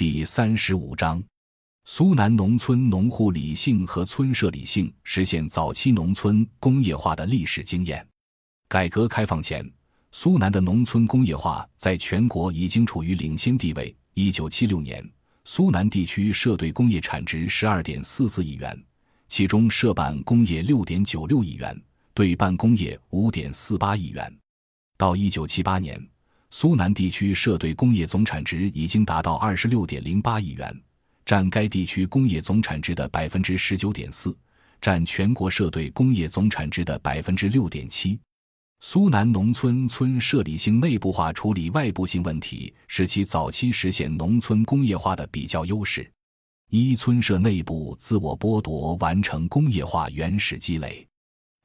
第三十五章：苏南农村农户理性和村社理性实现早期农村工业化的历史经验。改革开放前，苏南的农村工业化在全国已经处于领先地位。一九七六年，苏南地区涉对工业产值十二点四四亿元，其中社办工业六点九六亿元，对办工业五点四八亿元。到一九七八年，苏南地区社对工业总产值已经达到二十六点零八亿元，占该地区工业总产值的百分之十九点四，占全国社对工业总产值的百分之六点七。苏南农村村社理性内部化处理外部性问题，是其早期实现农村工业化的比较优势。一村社内部自我剥夺，完成工业化原始积累。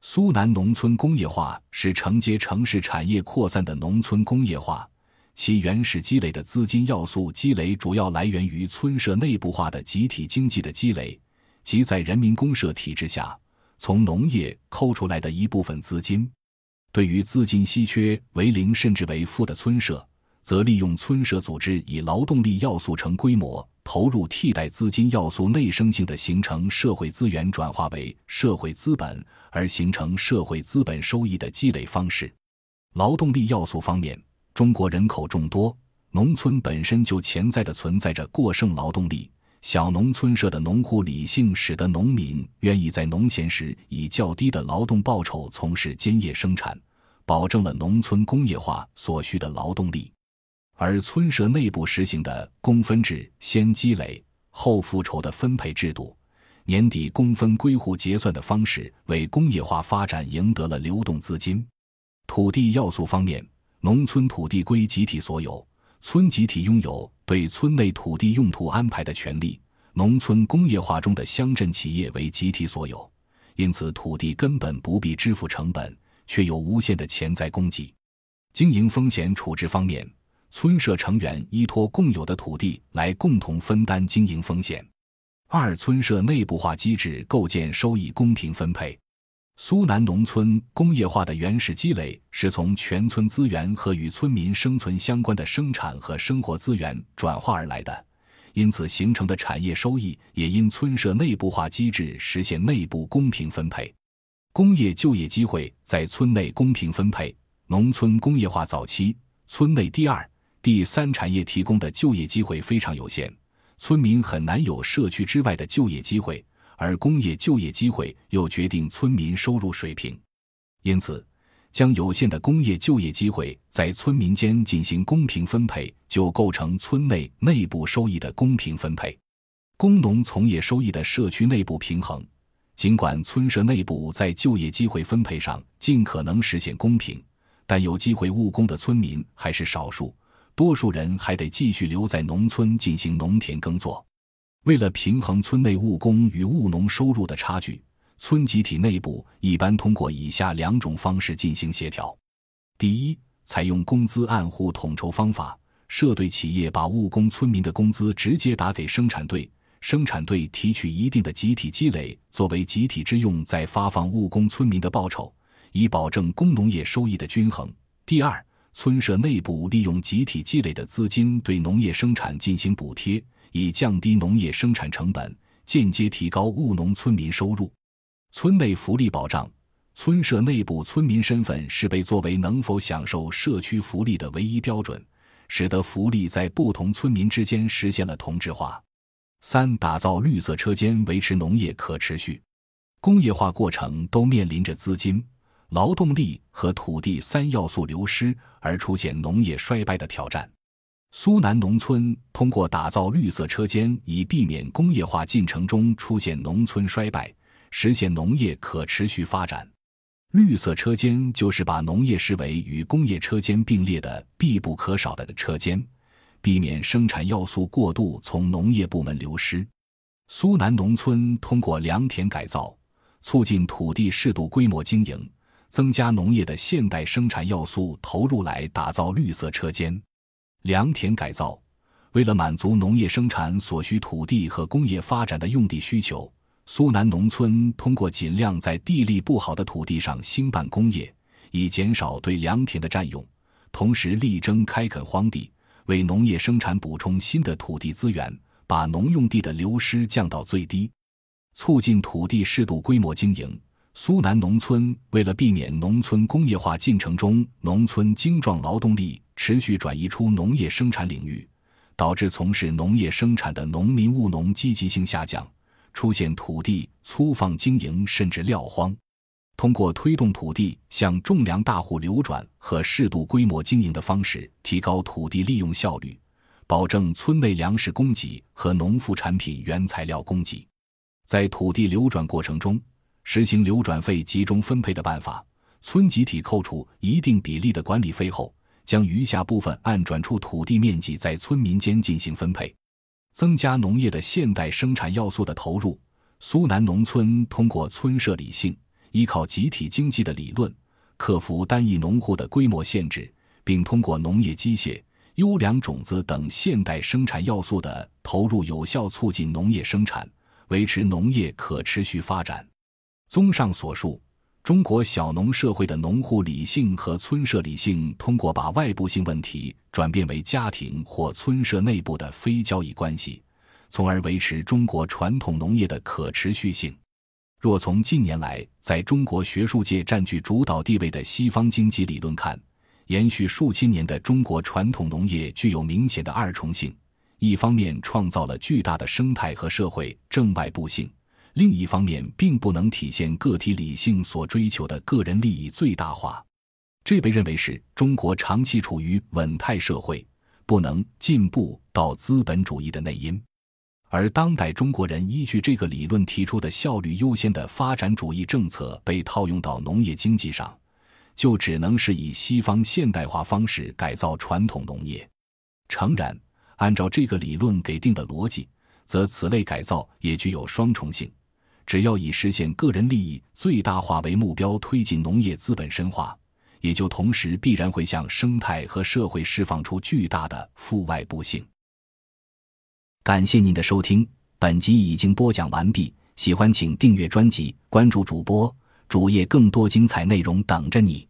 苏南农村工业化是承接城市产业扩散的农村工业化，其原始积累的资金要素积累主要来源于村社内部化的集体经济的积累，即在人民公社体制下，从农业抠出来的一部分资金。对于资金稀缺为零甚至为负的村社，则利用村社组织以劳动力要素成规模投入替代资金要素内生性的形成社会资源转化为社会资本而形成社会资本收益的积累方式。劳动力要素方面，中国人口众多，农村本身就潜在的存在着过剩劳动力。小农村社的农户理性，使得农民愿意在农闲时以较低的劳动报酬从事兼业生产，保证了农村工业化所需的劳动力。而村社内部实行的工分制、先积累后复仇的分配制度，年底工分归户结算的方式，为工业化发展赢得了流动资金。土地要素方面，农村土地归集体所有。村集体拥有对村内土地用途安排的权利，农村工业化中的乡镇企业为集体所有，因此土地根本不必支付成本，却有无限的潜在供给。经营风险处置方面，村社成员依托共有的土地来共同分担经营风险。二、村社内部化机制构建收益公平分配。苏南农村工业化的原始积累是从全村资源和与村民生存相关的生产和生活资源转化而来的，因此形成的产业收益也因村社内部化机制实现内部公平分配。工业就业机会在村内公平分配。农村工业化早期，村内第二、第三产业提供的就业机会非常有限，村民很难有社区之外的就业机会。而工业就业机会又决定村民收入水平，因此，将有限的工业就业机会在村民间进行公平分配，就构成村内内部收益的公平分配。工农从业收益的社区内部平衡，尽管村社内部在就业机会分配上尽可能实现公平，但有机会务工的村民还是少数，多数人还得继续留在农村进行农田耕作。为了平衡村内务工与务农收入的差距，村集体内部一般通过以下两种方式进行协调：第一，采用工资按户统筹方法，社队企业把务工村民的工资直接打给生产队，生产队提取一定的集体积累作为集体之用，再发放务工村民的报酬，以保证工农业收益的均衡；第二，村社内部利用集体积累的资金对农业生产进行补贴。以降低农业生产成本，间接提高务农村民收入。村内福利保障，村社内部村民身份是被作为能否享受社区福利的唯一标准，使得福利在不同村民之间实现了同质化。三、打造绿色车间，维持农业可持续。工业化过程都面临着资金、劳动力和土地三要素流失而出现农业衰败的挑战。苏南农村通过打造绿色车间，以避免工业化进程中出现农村衰败，实现农业可持续发展。绿色车间就是把农业视为与工业车间并列的必不可少的车间，避免生产要素过度从农业部门流失。苏南农村通过良田改造，促进土地适度规模经营，增加农业的现代生产要素投入来打造绿色车间。良田改造，为了满足农业生产所需土地和工业发展的用地需求，苏南农村通过尽量在地力不好的土地上兴办工业，以减少对良田的占用，同时力争开垦荒地，为农业生产补充新的土地资源，把农用地的流失降到最低，促进土地适度规模经营。苏南农村为了避免农村工业化进程中农村精壮劳动力持续转移出农业生产领域，导致从事农业生产的农民务农积极性下降，出现土地粗放经营甚至撂荒。通过推动土地向种粮大户流转和适度规模经营的方式，提高土地利用效率，保证村内粮食供给和农副产品原材料供给。在土地流转过程中，实行流转费集中分配的办法，村集体扣除一定比例的管理费后，将余下部分按转出土地面积在村民间进行分配，增加农业的现代生产要素的投入。苏南农村通过村社理性。依靠集体经济的理论，克服单一农户的规模限制，并通过农业机械、优良种子等现代生产要素的投入，有效促进农业生产，维持农业可持续发展。综上所述，中国小农社会的农户理性和村社理性，通过把外部性问题转变为家庭或村社内部的非交易关系，从而维持中国传统农业的可持续性。若从近年来在中国学术界占据主导地位的西方经济理论看，延续数千年的中国传统农业具有明显的二重性：一方面创造了巨大的生态和社会正外部性，另一方面并不能体现个体理性所追求的个人利益最大化。这被认为是中国长期处于稳态社会、不能进步到资本主义的内因。而当代中国人依据这个理论提出的效率优先的发展主义政策被套用到农业经济上，就只能是以西方现代化方式改造传统农业。诚然，按照这个理论给定的逻辑，则此类改造也具有双重性：只要以实现个人利益最大化为目标推进农业资本深化，也就同时必然会向生态和社会释放出巨大的负外部性。感谢您的收听，本集已经播讲完毕。喜欢请订阅专辑，关注主播主页，更多精彩内容等着你。